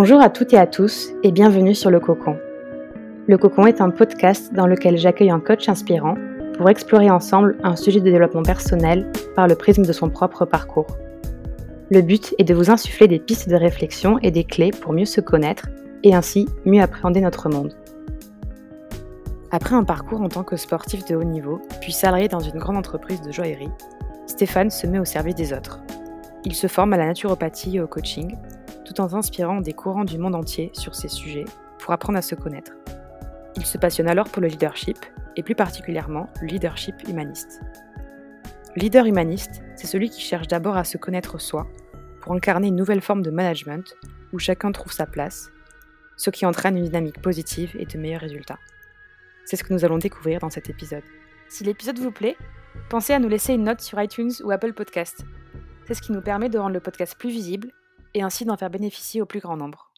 Bonjour à toutes et à tous et bienvenue sur Le Cocon. Le Cocon est un podcast dans lequel j'accueille un coach inspirant pour explorer ensemble un sujet de développement personnel par le prisme de son propre parcours. Le but est de vous insuffler des pistes de réflexion et des clés pour mieux se connaître et ainsi mieux appréhender notre monde. Après un parcours en tant que sportif de haut niveau, puis salarié dans une grande entreprise de joaillerie, Stéphane se met au service des autres. Il se forme à la naturopathie et au coaching, tout en s'inspirant des courants du monde entier sur ces sujets pour apprendre à se connaître. Il se passionne alors pour le leadership, et plus particulièrement le leadership humaniste. Le leader humaniste, c'est celui qui cherche d'abord à se connaître soi, pour incarner une nouvelle forme de management où chacun trouve sa place, ce qui entraîne une dynamique positive et de meilleurs résultats. C'est ce que nous allons découvrir dans cet épisode. Si l'épisode vous plaît, pensez à nous laisser une note sur iTunes ou Apple Podcast. C'est ce qui nous permet de rendre le podcast plus visible et ainsi d'en faire bénéficier au plus grand nombre.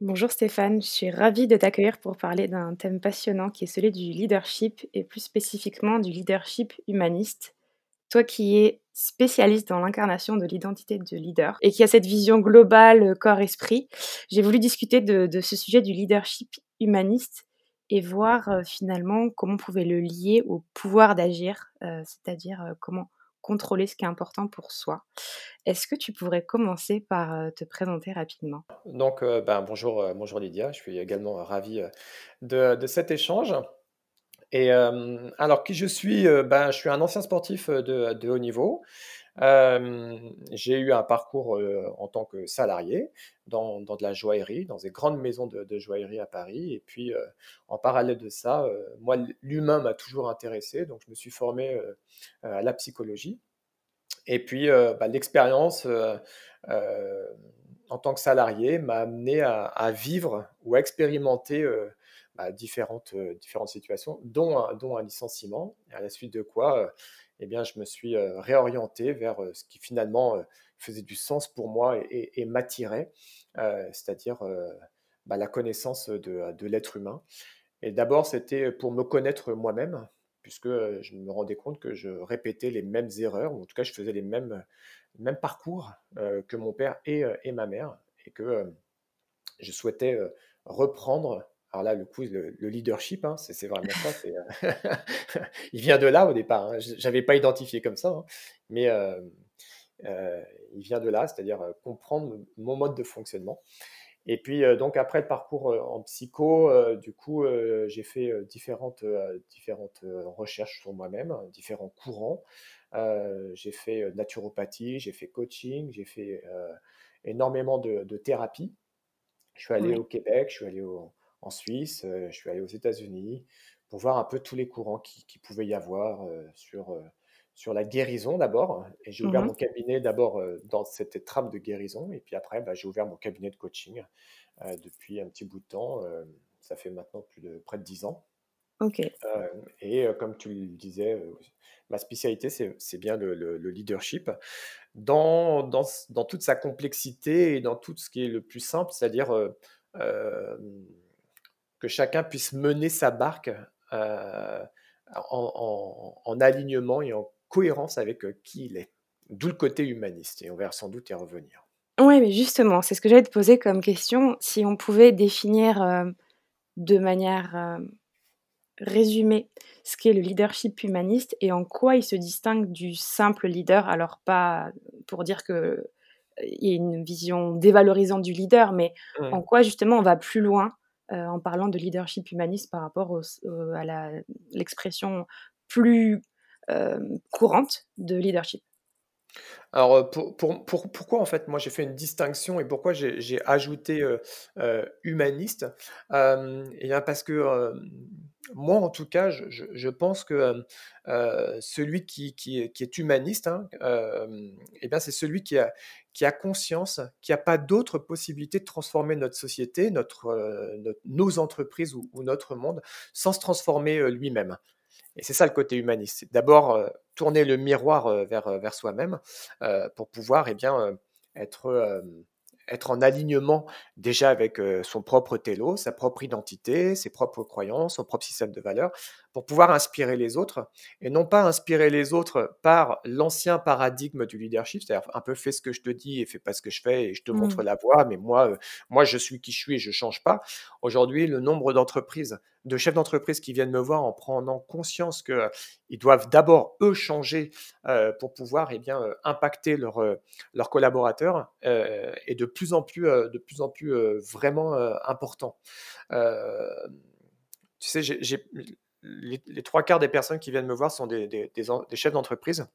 Bonjour Stéphane, je suis ravie de t'accueillir pour parler d'un thème passionnant qui est celui du leadership et plus spécifiquement du leadership humaniste. Toi qui es spécialiste dans l'incarnation de l'identité de leader et qui a cette vision globale corps-esprit, j'ai voulu discuter de, de, ce sujet du leadership humaniste et voir finalement comment on pouvait le lier au pouvoir d'agir, c'est-à-dire comment contrôler ce qui est important pour soi. Est-ce que tu pourrais commencer par te présenter rapidement? Donc, ben, bonjour, bonjour Lydia, je suis également ravi de, cet échange. Et alors, qui je suis? Ben, Je suis un ancien sportif de haut niveau. J'ai eu un parcours en tant que salarié dans, dans, de la joaillerie, dans des grandes maisons de, joaillerie à Paris. Et puis, en parallèle de ça, moi, l'humain m'a toujours intéressé, donc je me suis formé à la psychologie. Et puis, bah, l'expérience en tant que salarié m'a amené à, à, vivre ou à expérimenter bah, différentes, différentes situations, dont un, dont un licenciement, à la suite de quoi eh bien, je me suis réorienté vers ce qui finalement faisait du sens pour moi et, m'attirait, c'est-à-dire bah, la connaissance de, l'être humain. Et d'abord, c'était pour me connaître moi-même, puisque je me rendais compte que je répétais les mêmes erreurs, ou en tout cas, je faisais les mêmes, parcours que mon père et, ma mère, et que je souhaitais reprendre alors là, le coup, le, leadership, hein, c'est vraiment ça. Euh, il vient de là au départ. Hein. Je n'avais pas identifié comme ça, hein, mais euh, euh, il vient de là, c'est-à-dire comprendre mon mode de fonctionnement. Et puis, donc, après le parcours en psycho, du coup, j'ai fait différentes, différentes recherches sur moi-même, différents courants. j'ai fait naturopathie, j'ai fait coaching, j'ai fait énormément de, de, thérapie. Je suis allé au Québec, je suis allé au, en Suisse, je suis allé aux États-Unis pour voir un peu tous les courants qui, qui pouvait y avoir sur, sur la guérison d'abord. Et j'ai ouvert mmh mon cabinet d'abord dans cette trame de guérison. Et puis après, bah, j'ai ouvert mon cabinet de coaching depuis un petit bout de temps. ça fait maintenant plus de près de 10 ans. Ok. et comme tu le disais, ma spécialité, c'est bien le, le, leadership dans, dans, dans, toute sa complexité et dans tout ce qui est le plus simple, c'est-à-dire que chacun puisse mener sa barque euh, en, alignement et en cohérence avec euh, qui il est. D'où le côté humaniste, et on va sans doute y revenir. Oui, mais justement, c'est ce que j'allais te poser comme question. Si on pouvait définir euh, de manière résumée ce qu'est le leadership humaniste et en quoi il se distingue du simple leader, alors pas pour dire que il y a une vision dévalorisante du leader, mais mmh. en quoi justement on va plus loin euh, en parlant de leadership humaniste par rapport à l'expression plus euh, courante de leadership. Alors, pour, pour, pourquoi en fait, moi j'ai fait une distinction et pourquoi j'ai ajouté humaniste? Et bien Parce que moi, en tout cas, je, pense que celui qui, qui, est, humaniste, hein, bien c'est celui qui a, qui a conscience qu'il n'y a pas d'autre possibilité de transformer notre société, notre, nos entreprises ou, notre monde sans se transformer lui-même. Et c'est ça le côté humaniste. D'abord tourner le miroir vers, vers soi-même pour pouvoir eh être, être en alignement déjà avec son propre télo, sa propre identité, ses propres croyances, son propre système de valeurs, pour pouvoir inspirer les autres, et non pas inspirer les autres par l'ancien paradigme du leadership, c'est-à-dire un peu fais ce que je te dis et fais pas ce que je fais et je te montre Mmh. la voie, mais moi, euh, moi je suis qui je suis et je change pas. Aujourd'hui, le nombre d'entreprises, de chefs d'entreprise qui viennent me voir en prenant conscience que euh, ils doivent d'abord eux changer euh, pour pouvoir eh bien euh, impacter leurs leurs collaborateurs est de plus en plus de plus en plus vraiment important. Tu sais, j'ai- les, les trois quarts des personnes qui viennent me voir sont des, des- des en- des chefs d'entreprise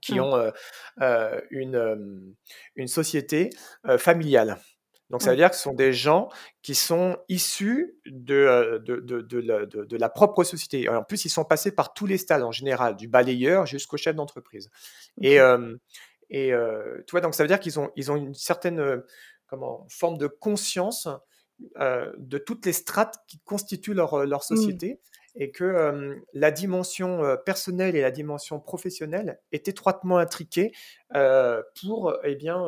qui Oui, ont euh, euh, une, euh, une société euh, familiale. Donc, ça veut oui. dire que ce sont des gens qui sont issus de, de, de- de la, de- de la propre société. En plus, ils sont passés par tous les stades en général, du balayeur jusqu'au chef d'entreprise. Et, tu vois, donc ça veut dire qu'ils ont, ils ont une certaine comment, forme de conscience de toutes les strates qui constituent leur, leur Mmh. Et que euh, la dimension euh, personnelle et la dimension professionnelle est étroitement intriquée euh, pour eh bien,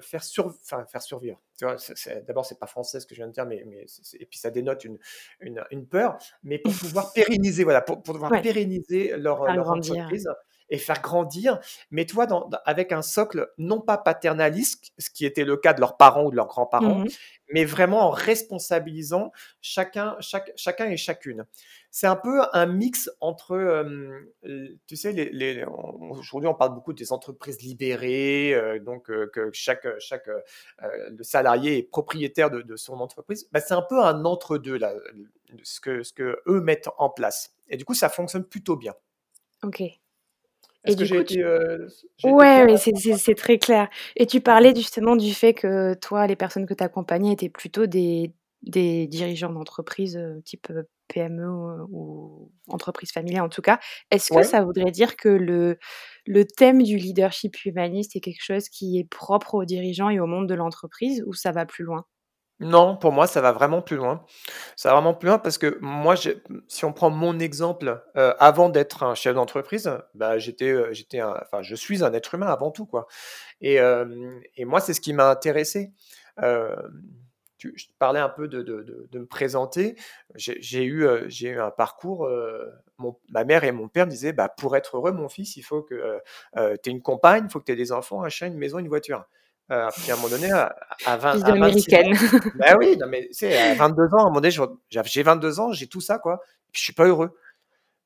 faire, sur, enfin, faire survivre. Tu vois, c'est- D'abord, c'est pas français ce que je viens de dire, mais, mais c'est- c'est- et puis ça dénote une, une, une peur, mais pour pouvoir pérenniser, voilà, pour, pour pouvoir Ouais, pérenniser leur, entreprise et faire grandir, mais toi, dans, avec un socle non pas paternaliste, ce qui était le cas de leurs parents ou de leurs grands-parents, Mmh mais vraiment en responsabilisant chacun, chaque, chacun et chacune. C'est un peu un mix entre, euh, tu sais, les, les- on- aujourd'hui on parle beaucoup des entreprises libérées, euh, donc euh, que chaque, chaque le salarié est propriétaire de, de son entreprise. Bah, c'est un peu un entre-deux là, ce que, ce que eux mettent en place. Et du coup, ça fonctionne plutôt bien. OK et que du coup, tu euh, ouais, c'est c'est c'est très clair et tu parlais justement du fait que toi, les personnes que tu accompagnais étaient plutôt des des dirigeants d'entreprise, heu, type, heu, PME ou ou entreprise familiale en tout cas. Est-ce que Ouais. ça voudrait dire que le le thème du leadership humaniste est quelque chose qui est propre aux dirigeants et au monde de l'entreprise ou ça va plus loin? Non, pour moi, ça va vraiment plus loin. Ça va vraiment plus loin parce que moi, si on prend mon exemple, heu, avant d'être un chef d'entreprise, bah, enfin, je suis un être humain avant tout, quoi et et moi, c'est ce qui m'a intéressé. Je parlais un peu de me présenter. J'ai eu, un parcours, ma mère et mon père disaient: «Bah, pour être heureux, mon fils, il faut que, tu aies une compagne, il faut que tu aies des enfants, un chien, une maison, une voiture». Heu, puis à un moment donné, à à 20 Vision à 26 américaine. ans bah, oui, non, mais tu à 22 ans, à un moment donné, j'ai 22 ans, j'ai tout ça, quoi, puis je suis pas heureux.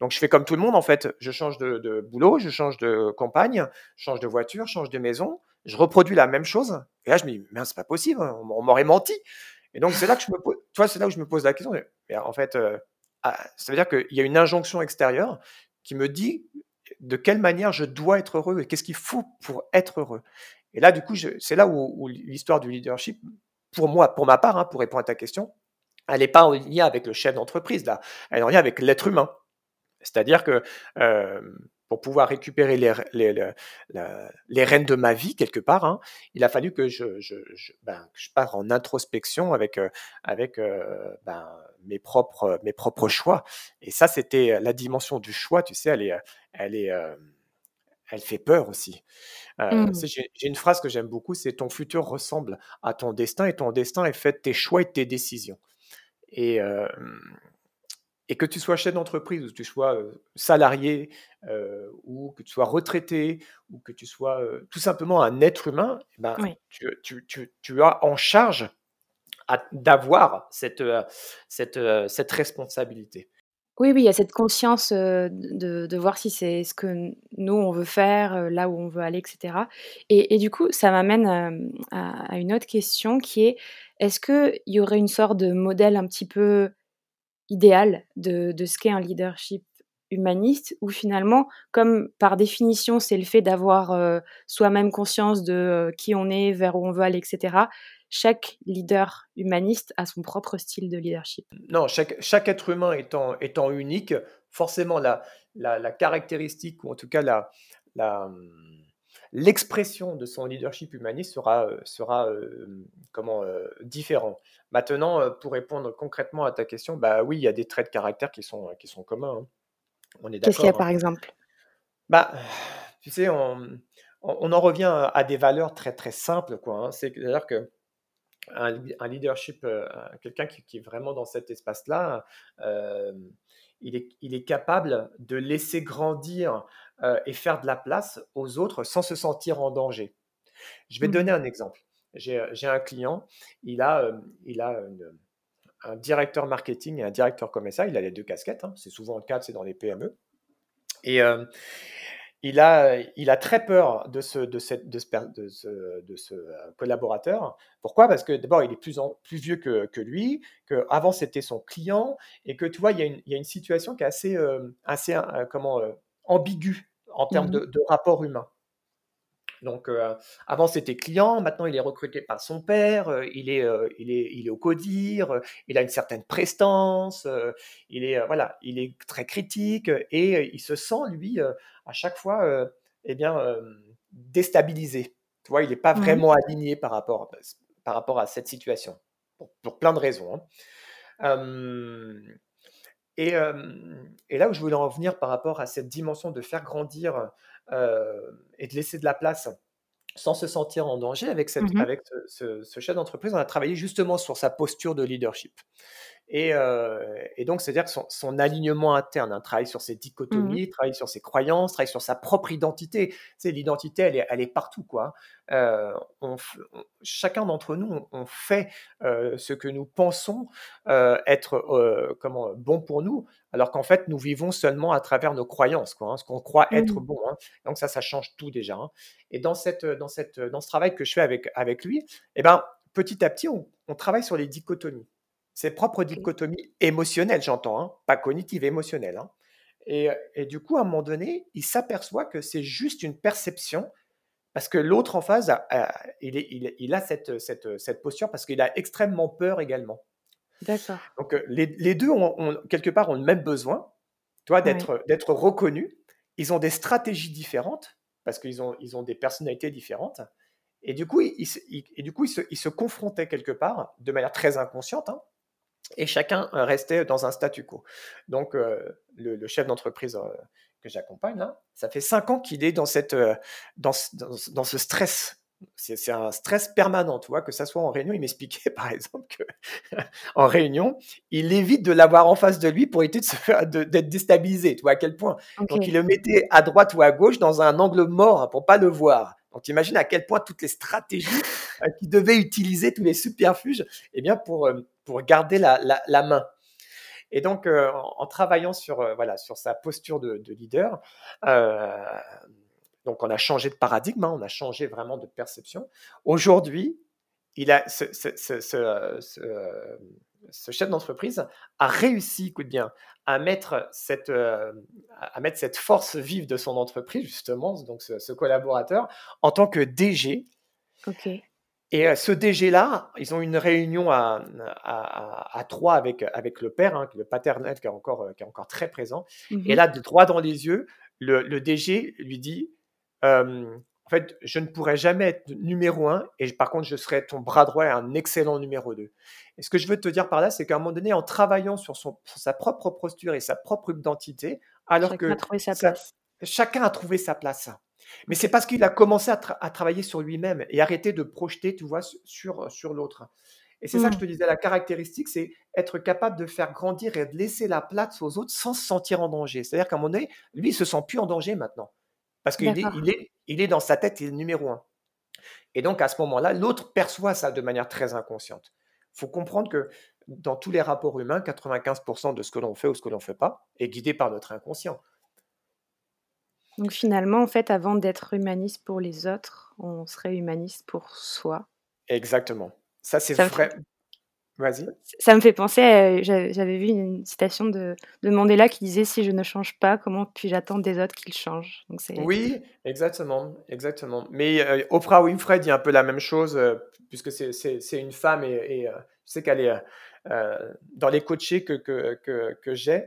Donc je fais comme tout le monde, en fait. Je change de de boulot, je change de compagne, je change de voiture, je change de maison, je reproduis la même chose et là, je me dis: «Mince, c'est pas possible, on m on m'aurait menti» et donc c'est là que je me pose c'est là où je me pose la question, mais mais en fait, heu, ah, ça veut dire qu'il y a une injonction extérieure qui me dit de quelle manière je dois être heureux et qu'est-ce qu'il faut pour être heureux et là, du coup, c'est là où l'histoire du leadership, pour moi, pour ma part, hein, pour répondre à ta question, elle est pas en lien avec le chef d'entreprise, là, elle est en lien avec l'être humain. C'est-à-dire que, hem, pour pouvoir récupérer les rênes de ma vie quelque part, hein, il a fallu que je je ben, parte en introspection avec, avec, heu, ben, mes propres, choix et ça, c'était, la dimension du choix, tu sais, elle est, elle fait peur aussi. Tu Mmh. j'ai une phrase que j'aime beaucoup, c'est: «Ton futur ressemble à ton destin et ton destin est fait de tes choix et de tes décisions» et que tu sois chef d'entreprise ou que tu sois, salarié, ou que tu sois retraité ou que tu sois, tout simplement un être humain, eh ben, Oui. tu tu tu tu as en charge d'avoir cette responsabilité. Oui, oui, il y a cette conscience, de voir si c'est ce que nous on veut faire, là où on veut aller et cetera. Et du coup, ça m'amène, à une autre question qui est, est-ce qu'il y aurait une sorte de modèle un petit peu idéal de de ce qu'est un leadership? Humaniste où finalement, comme par définition, c'est le fait d'avoir, heu, soi-même conscience de, heu, qui on est, vers où on veut aller et cetera, chaque leader humaniste a son propre style de leadership? Non, chaque être humain étant unique, forcément la caractéristique ou en tout cas la mmh, l'expression de son leadership humaniste sera, heu, sera, comment, différent. Maintenant, pour répondre concrètement à ta question, bah, oui, il y a des traits de caractère qui sont, qui sont communs, hein. On est Qu'est-ce qu'il y a d'accord, hein. par exemple? Bah, tu sais, on, mmh, on on en revient à à des valeurs très, très simples, quoi, hein. C'est-à-dire que un lea un leadership, heu, quelqu'un qui qui est vraiment dans cet espace-là, hem, il est, il est capable de laisser grandir et faire de la place aux autres sans se sentir en danger. Je vais te donner Mmh un exemple. J'ai un client, il a, il a un directeur marketing et un directeur commercial, il a les deux casquettes, hein. c'est souvent le cas, c'est dans les PME. Et, il a, il a très peur de ce, de cette, de ce, de ce, de ce collaborateur. Pourquoi? Parce que d'abord, il est plus, en, plus vieux que, que lui, qu'avant c'était son client, et que tu vois, il y a une, il y a une situation qui est assez, euh, assez euh, comment, euh, ambiguë en termes Mmh de, de rapport humain. Donc, euh, avant, c'était client, maintenant, il est recruté par son père, euh, il, est, euh, il, est, il est au CODIR, il a une certaine prestance, il, est, voilà, il est très critique et il se sent, lui, à chaque fois, eh bien, déstabilisé. Tu vois, il n'est pas Ouais. vraiment aligné par rapport, par rapport à cette situation, pour, pour plein de raisons. hein. Et, et là où je voulais en venir par rapport à cette dimension de faire grandir et de laisser de la place sans se sentir en danger avec, cette, Mmh avec ce, ce- ce chef d'entreprise, on a travaillé justement sur sa posture de leadership. Et, euh, et donc, c'est-à-dire que son, son alignement interne, hein, travaille sur ses Mmh dichotomies, travaille sur ses croyances, travaille sur sa propre identité. Tu sais, l'identité, elle est, elle est partout, quoi. Euh, on f- on- chacun d'entre nous, on, on fait euh, ce que nous pensons euh, être euh, comment, bon pour nous, alors qu'en fait, nous vivons seulement à travers nos croyances, quoi, hein, ce qu'on croit être Mmh. bon. hein. Donc ça, ça change tout déjà. hein. Et dans, cette, dans, cette, dans ce travail que je fais avec, avec lui, eh ben, petit à petit, on, on travaille sur les dichotomies. Ses propres dichotomies émotionnelles, j'entends, hein, pas cognitives, émotionnelles. hein. Et, et du coup, à un moment donné, il s'aperçoit que c'est juste une perception parce que l'autre en face, a- a- il, est- il est- il a cette, cette, cette posture parce qu'il a extrêmement peur également. D'accord. Donc, euh, les, les deux, ont, ont- quelque part, ont le même besoin, toi, d'être d'être reconnus. Ils ont des stratégies différentes parce qu'ils ont, ils ont des personnalités différentes. Et du coup, ils, ils se- ils- et du coup, ils se, ils se confrontaient quelque part de manière très inconsciente. hein, et chacun euh, restait dans un statu quo. Donc, euh, le, le chef d'entreprise euh, que j'accompagne, là, ça fait cinq ans qu'il est dans, cette, euh, dans, ce- dans ce- dans ce stress. C'est un stress permanent, tu vois, que ça soit en réunion. Il m'expliquait, par exemple, que en réunion, il évite de l'avoir en face de lui pour éviter d'être déstabilisé, tu vois, à quel point. Donc, il le mettait à droite ou à gauche dans un angle mort hein, pour pas le voir. Donc, tu imagines à quel point toutes les stratégies euh, devait utiliser, tous les subterfuges, eh bien, pour, euh, pour garder la, la- main. Et donc, euh, en, travaillant sur, euh, voilà, sur sa posture de, de leader, donc on a changé de paradigme, hein, on a changé vraiment de perception. Aujourd'hui, il a ce- ce, chef d'entreprise a réussi, écoute bien, à mettre cette, euh, à mettre cette force vive de son entreprise, justement, donc ce, ce collaborateur, en tant que DG. OK. Et euh, ce DG-là, ils ont une réunion à, à, trois avec, avec le père, hein, le paternel qui est, encore, qui est encore très présent. Et Mmh là, de droit dans les yeux, le, le DG lui dit euh, En fait, je ne pourrai jamais être numéro un, et par contre, je serai ton bras droit et un excellent numéro deux. Et ce que je veux te dire par là, c'est qu'à un moment donné, en travaillant sur, son, sur sa propre posture et sa propre identité, alors Chacun a que trouvé sa ça, place. chacun a trouvé sa place. Mais c'est parce qu'il a commencé à, tra- à travailler sur lui-même et arrêter de projeter, tu vois, sur, sur l'autre. Et c'est ça que je Mmh. te disais, la caractéristique, c'est être capable de faire grandir et de laisser la place aux autres sans se sentir en danger. C'est-à-dire qu'à un moment donné, lui, il se sent plus en danger maintenant. Parce qu'il est, il est, il est dans sa tête, il est numéro un. Et donc, à ce moment-là, l'autre perçoit ça de manière très inconsciente. Il faut comprendre que dans tous les rapports humains, 95% de ce que l'on fait ou ce que l'on ne fait pas est guidé par notre inconscient. Donc finalement, en fait, avant d'être humaniste pour les autres, on serait humaniste pour soi. Exactement. Ça, c'est vrai. Vas-y. ça me fait penser à j'avais vu une citation de de Mandela qui disait: «Si je ne change pas, comment puis-je attendre des autres qu'ils changent?» donc c'est Oui, exactement, exactement. Mais heu, Oprah Winfrey dit un peu la même chose, heu, puisque c'est c'est c'est une femme et et je sais qu'elle est, dans les coachés que que que que j'ai,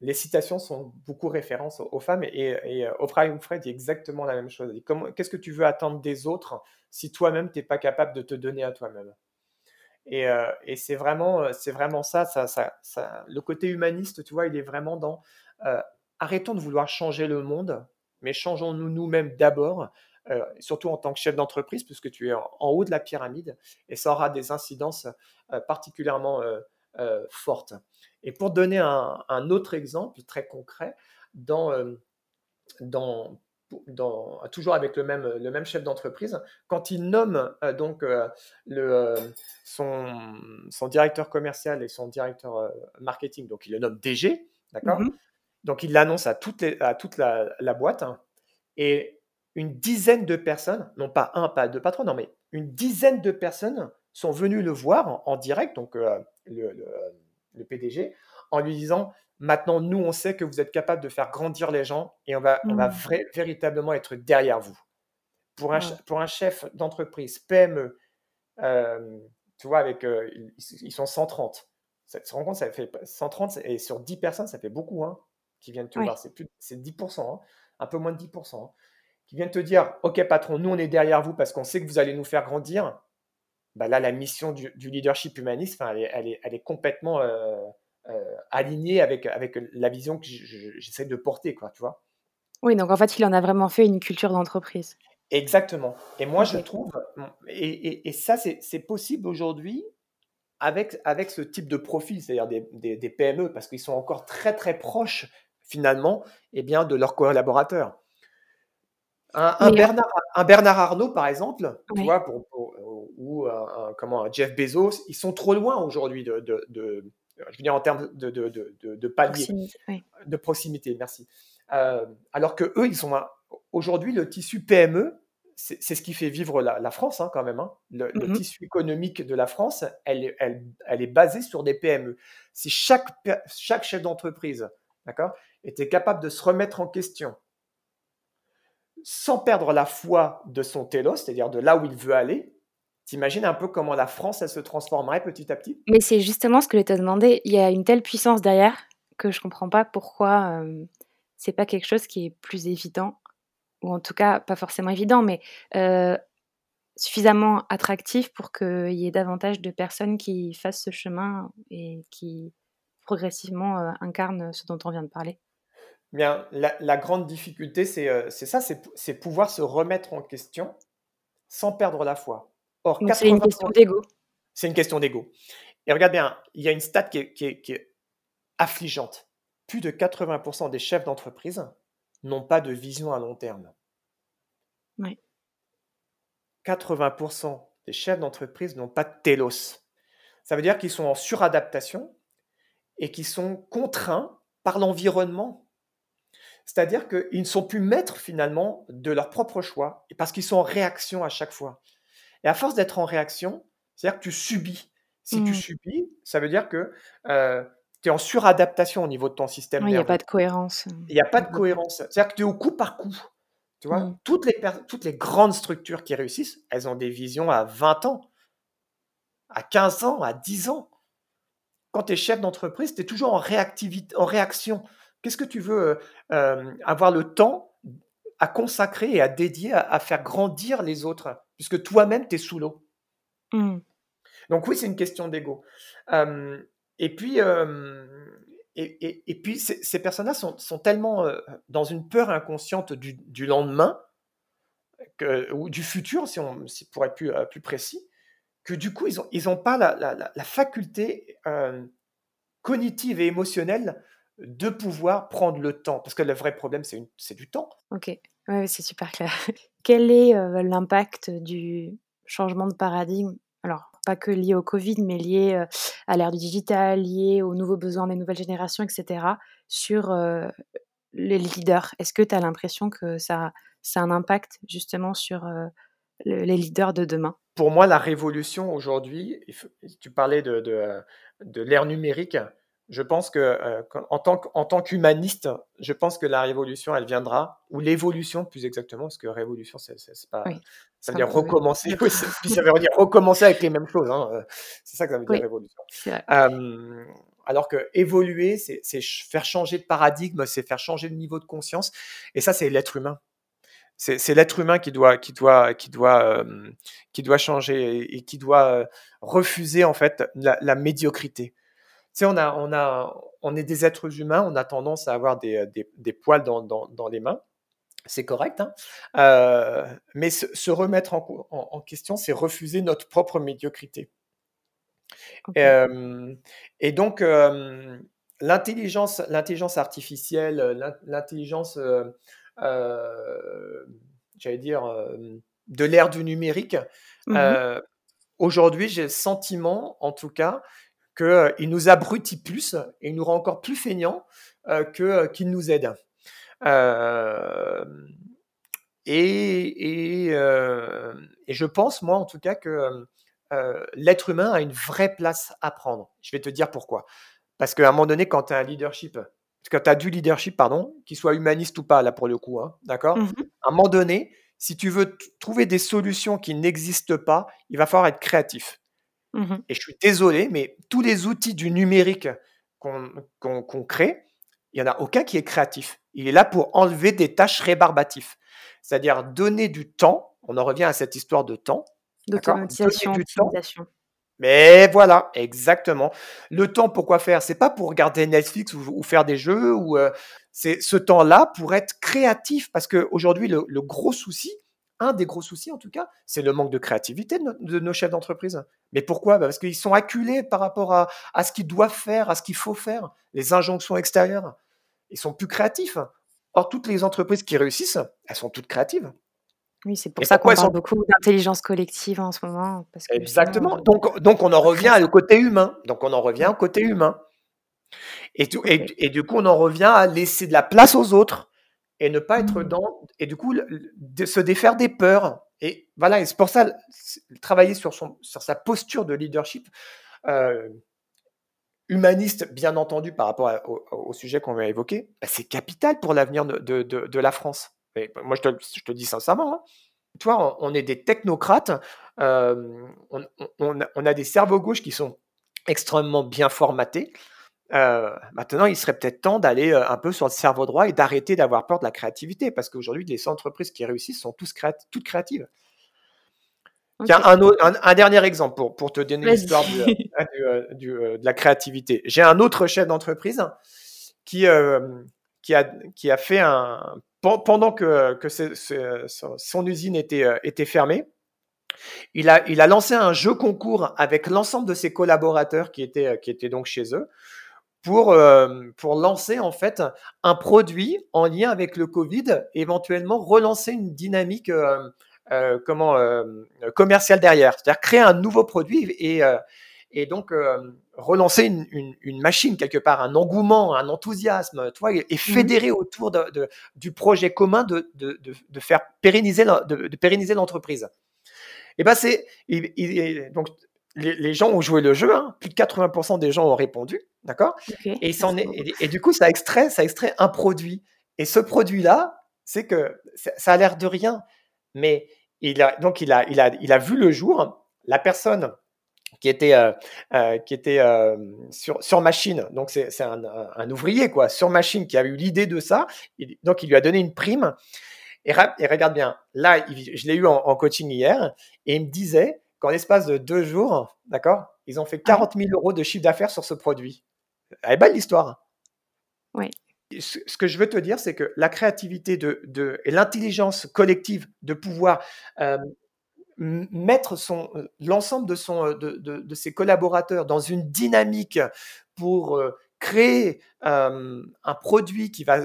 les citations sont beaucoup références aux aux femmes et et Oprah Winfrey dit exactement la même chose. Elle dit: «Comment qu'est-ce que tu veux attendre des autres si toi-même tu es pas capable de te donner à toi-même?» Et heu et c'est vraiment, heu, c'est vraiment ça ça ça le côté humaniste, tu vois, il est vraiment dans, heu, arrêtons de vouloir changer le monde, mais changeons-nous nous-mêmes d'abord, surtout en tant que chef d'entreprise puisque tu es en haut de la pyramide et ça aura des incidences, particulièrement, fortes. Et pour donner un, autre exemple très concret, dans, dans, dans, toujours avec le même, le même chef d'entreprise, quand il nomme donc le, son, son, directeur commercial et son directeur marketing, donc il le nomme DG, d'accord? Mmh Donc il l'annonce à, toute à toute la, la boîte, hein, et une dizaine de personnes, non pas un, pas deux, pas trois, non, mais une dizaine de personnes sont venues le voir en, direct, donc le, le, PDG, en lui disant Maintenant, nous, on sait que vous êtes capable de faire grandir les gens et on va, on va mmh. véritablement être derrière vous. Pour un, pour un chef d'entreprise PME, euh, tu vois, avec, euh, ils, sont 130. Ça, tu te rends compte, ça fait 130 et sur 10 personnes, ça fait beaucoup hein, qui viennent te voir. C'est, plus, c'est 10%, hein, un peu moins de 10%. Hein, qui viennent te dire Ok, patron, nous, on est derrière vous parce qu'on sait que vous allez nous faire grandir. Bah là, la mission du, leadership humaniste, elle est, elle, est, elle est complètement. Euh, aligné avec, avec la vision que j'essaie de porter, quoi, tu vois. Oui, donc en fait, il en a vraiment fait une culture d'entreprise. Exactement. Et moi, je trouve, et, et, ça, c'est possible aujourd'hui avec, avec ce type de profil, c'est-à-dire des, des, PME, parce qu'ils sont encore très, très proches, finalement, eh bien, de leurs collaborateurs. Un, un, Bernard, un, Bernard, Arnault, par exemple, tu vois, pour, ou un, comment, Jeff Bezos, ils sont trop loin aujourd'hui de, de je veux dire en termes de, de, de, de palier, de proximité, merci. Euh, alors que eux, ils sont aujourd'hui le tissu PME, c'est ce qui fait vivre la, France hein, quand même. Hein. Le, mmh tissu économique de la France, elle, elle, elle, est basée sur des PME. Si chaque, chaque chef d'entreprise, d'accord, était capable de se remettre en question sans perdre la foi de son télos, c'est-à-dire de là où il veut aller, T'imagines un peu comment la France, elle se transformerait petit à petit? Mais c'est justement ce que je te demandé. Il y a une telle puissance derrière que je comprends pas pourquoi euh, c'est pas quelque chose qui est plus évident, ou en tout cas pas forcément évident, mais euh, suffisamment attractif pour qu'il y ait davantage de personnes qui fassent ce chemin et qui progressivement euh, incarnent ce dont on vient de parler. Bien, la, la grande difficulté, c'est ça, c'est pouvoir se remettre en question sans perdre la foi c'est une question d'ego. C'est une question d'ego. Et regarde bien, il y a une stat qui est, affligeante. Plus de 80% des chefs d'entreprise n'ont pas de vision à long terme. Oui. 80% des chefs d'entreprise n'ont pas de télos. Ça veut dire qu'ils sont en suradaptation et qu'ils sont contraints par l'environnement. C'est-à-dire qu'ils ne sont plus maîtres finalement de leur propre choix parce qu'ils sont en réaction à chaque fois. Et à force d'être en réaction, c'est-à-dire que tu subis. Si tu mmh. subis, ça veut dire que euh, tu es en suradaptation au niveau de ton système Il n'y a pas de cohérence. Il n'y a pas de cohérence. C'est-à-dire que tu es au coup par coup. Tu vois, mmh. toutes, les toutes les grandes structures qui réussissent, elles ont des visions à 20 ans, à 15 ans, à 10 ans. Quand tu es chef d'entreprise, tu es toujours en, réactivité, en réaction. Qu'est-ce que tu veux euh, euh, avoir le temps à consacrer et à dédier à, faire grandir les autres, puisque toi-même, tu es sous l'eau. Mmh. Donc oui, c'est une question d'ego. et puis, et, puis ces, personnes-là sont, sont, tellement dans une peur inconsciente du, lendemain, que, ou du futur, si on si pour être plus, plus précis, que du coup, ils n'ont ils ont pas la, la, la faculté cognitive et émotionnelle de pouvoir prendre le temps. Parce que le vrai problème, c'est du temps. Ok, ouais, c'est super clair. Quel est euh, l'impact du changement de paradigme? Alors, pas que lié au Covid, mais lié euh, à l'ère du digital, lié aux nouveaux besoins des nouvelles générations, etc., sur euh, les leaders. Est-ce que tu as l'impression que ça, ça a un impact justement sur les leaders de demain? Pour moi, la révolution aujourd'hui, tu parlais de, de, de l'ère numérique, je pense que euh, en tant qu'humaniste, je pense que la révolution, elle viendra, ou l'évolution plus exactement, parce que révolution, c'est pas, ça veut dire recommencer, puis ça veut dire recommencer avec les mêmes choses. Hein, euh, c'est ça que ça veut dire révolution. alors que évoluer, c'est faire changer de paradigme, c'est faire changer de niveau de conscience, et ça, c'est l'être humain. C'est l'être humain qui doit, qui doit, qui doit, qui doit changer et, qui doit refuser en fait la médiocrité sais, on, a, on, a, on est des êtres humains, on a tendance à avoir des, des, poils dans, dans, les mains. C'est correct, hein euh, mais se, remettre en, en, question, c'est refuser notre propre médiocrité. et donc, l'intelligence, l'intelligence artificielle, l'intelligence, j'allais dire, de l'ère du numérique, mmh aujourd'hui, j'ai le sentiment, en tout cas, qu'il nous abrutit plus et il nous rend encore plus feignants que, qu'il nous aide. Et, et, je pense, moi, en tout cas, que l'être humain a une vraie place à prendre. Je vais te dire pourquoi. Parce qu'à un moment donné, quand tu as un leadership, quand tu as du leadership, pardon, qu'il soit humaniste ou pas, là, pour le coup, hein, d'accord? Mmh À un moment donné, si tu veux trouver des solutions qui n'existent pas, il va falloir être créatif. Mmh et je suis désolé, mais tous les outils du numérique qu'on crée, il n'y en a aucun qui est créatif. Il est là pour enlever des tâches rébarbatives. C'est-à-dire donner du temps, on en revient à cette histoire de temps. D'automatisation, Mais voilà, exactement. Le temps, pourquoi faire? C'est pas pour regarder Netflix ou, faire des jeux, ou euh, c'est ce temps-là pour être créatif. Parce qu'aujourd'hui, le, le gros souci, un des gros soucis en tout cas, c'est le manque de créativité de, nos chefs d'entreprise. Mais pourquoi? Bah, Parce qu'ils sont acculés par rapport à, ce qu'ils doivent faire, à ce qu'il faut faire, les injonctions extérieures. Ils sont plus créatifs. Or, toutes les entreprises qui réussissent, elles sont toutes créatives. Oui, c'est pour ça qu'on parle beaucoup d'intelligence collective en ce moment. Exactement. Donc, donc, on en revient au côté humain. Donc, on en revient au côté humain. Et, et, du coup, on en revient à laisser de la place aux autres et ne pas être mmh. dans et du coup se défaire des peurs et voilà et c'est pour ça travailler sur son sur sa posture de leadership euh, humaniste bien entendu par rapport au, sujet qu'on va évoquer bah, c'est capital pour l'avenir de, de, de, la France et moi je te, je te dis sincèrement hein. toi on est des technocrates euh, on, on, on, a des cerveaux gauches qui sont extrêmement bien formatés euh, maintenant, il serait peut-être temps d'aller euh, un peu sur le cerveau droit et d'arrêter d'avoir peur de la créativité, parce qu'aujourd'hui, les entreprises qui réussissent sont tous toutes créatives. Tiens, un, un, dernier exemple pour, pour te donner l'histoire euh, de la créativité. J'ai un autre chef d'entreprise qui, qui, a, qui a fait un. Pendant que, que son usine était, était fermée, il a, il a lancé un jeu concours avec l'ensemble de ses collaborateurs qui étaient, qui étaient donc chez eux pour, euh, pour lancer en fait un produit en lien avec le Covid, éventuellement relancer une dynamique euh, euh, comment commerciale derrière, c'est-à-dire créer un nouveau produit et, et donc relancer une, une, machine quelque part, un engouement, un enthousiasme, tu et, mmh fédérer autour de, du projet commun de, de, de faire pérenniser de, pérenniser l'entreprise. Et ben c'est donc les, gens ont joué le jeu, hein. plus de 80% des gens ont répondu, d'accord? Et, et, du coup, ça extrait, ça extrait un produit. Et ce produit-là, c'est que ça a l'air de rien, mais il a, donc il a, il, a, il a vu le jour. La personne qui était, euh, euh, qui était euh, sur, sur machine, donc c'est un, un, ouvrier quoi, sur machine qui a eu l'idée de ça, donc il lui a donné une prime. Et, et regarde bien, là, je l'ai eu en, en coaching hier, et il me disait, qu'en l'espace de deux jours, d'accord, ils ont fait 40 ah 000 euros de chiffre d'affaires sur ce produit. Elle est belle l'histoire. Oui. Ce que je veux te dire, c'est que la créativité de, de et l'intelligence collective de pouvoir euh, mettre son, l'ensemble de, son, de, de, ses collaborateurs dans une dynamique pour euh, créer euh, un produit qui va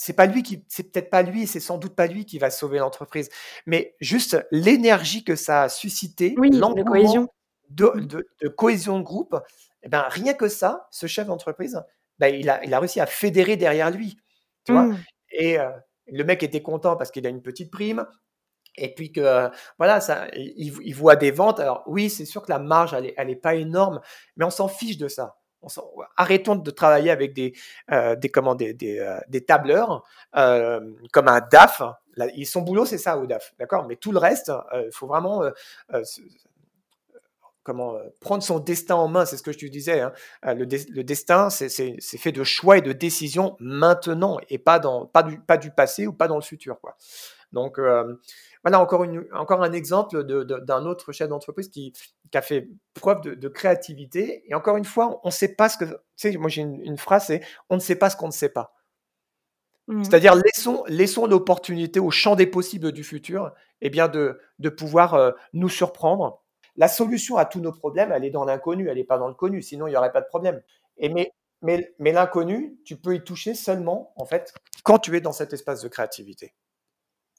c'est pas lui qui, c'est peut-être pas lui, c'est sans doute pas lui qui va sauver l'entreprise, mais juste l'énergie que ça a suscité, oui, cohésion. De, de, cohésion de groupe, eh ben, rien que ça, ce chef d'entreprise, ben, il, a, il a réussi à fédérer derrière lui. Tu vois mmh. Et euh, le mec était content parce qu'il a une petite prime. Et puis que euh, voilà, ça, il, voit des ventes. Alors oui, c'est sûr que la marge, elle est, elle est pas énorme, mais on s'en fiche de ça arrêtons de travailler avec des, euh, des, comment, des, des, euh, tableurs euh, comme un DAF. Là, son boulot, c'est ça au DAF, d'accord? Mais tout le reste, il faut vraiment comment prendre son destin en main. C'est ce que je te disais. Hein. Le, le, destin, c'est fait de choix et de décisions maintenant et pas, dans, pas, du, pas du passé ou pas dans le futur. Quoi. Donc, voilà encore, une, encore un exemple d'un autre chef d'entreprise qui, qui, a fait preuve de, créativité. Et encore une fois, on ne sait pas ce que. Tu sais, moi j'ai une, phrase, c'est on ne sait pas ce qu'on ne sait pas. Mmh. C'est-à-dire, laissons, laissons l'opportunité au champ des possibles du futur eh bien de, de pouvoir nous surprendre. La solution à tous nos problèmes, elle est dans l'inconnu, elle n'est pas dans le connu, sinon il n'y aurait pas de problème. Et mais mais, mais l'inconnu, tu peux y toucher seulement, en fait, quand tu es dans cet espace de créativité.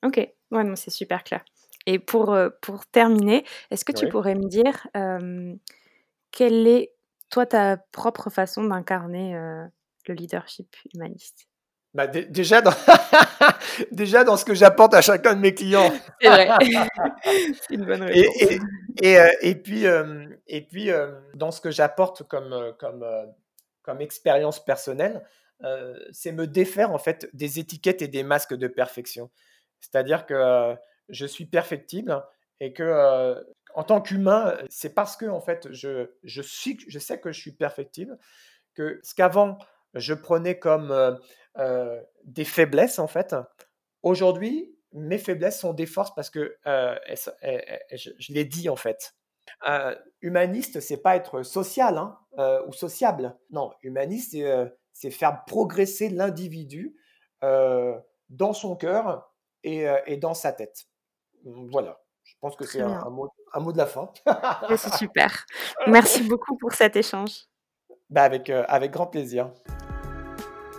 Ok, ouais, non, c'est super clair. Et pour, euh, pour terminer, est-ce que tu pourrais me dire quelle est, toi, ta propre façon d'incarner le leadership humaniste? Bah, déjà, dans déjà dans ce que j'apporte à chacun de mes clients. C'est vrai. c'est une bonne réponse. Et, et, et, et puis, et puis dans ce que j'apporte comme, comme, comme expérience personnelle, c'est me défaire en fait des étiquettes et des masques de perfection. C'est-à-dire que je suis perfectible et que en tant qu'humain, c'est parce que en fait je, je, suis, je sais que je suis perfectible que ce qu'avant je prenais comme des faiblesses en fait, aujourd'hui mes faiblesses sont des forces parce que je, l'ai dit en fait. humaniste, c'est pas être social hein, ou sociable. Non, humaniste, c'est faire progresser l'individu dans son cœur et, dans sa tête. Voilà. Je pense que c'est un, mot, de la fin. c'est super. Merci beaucoup pour cet échange. Bah avec, avec grand plaisir.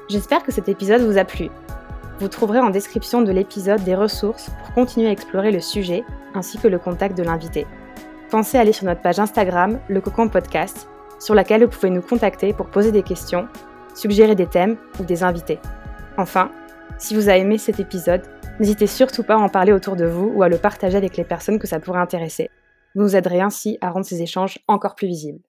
J'espère que cet épisode vous a plu. Vous trouverez en description de l'épisode des ressources pour continuer à explorer le sujet ainsi que le contact de l'invité. Pensez à aller sur notre page Instagram, le Cocon Podcast, sur laquelle vous pouvez nous contacter pour poser des questions, suggérer des thèmes ou des invités. Enfin, si vous avez aimé cet épisode, n'hésitez surtout pas à en parler autour de vous ou à le partager avec les personnes que ça pourrait intéresser. Vous nous aiderez ainsi à rendre ces échanges encore plus visibles.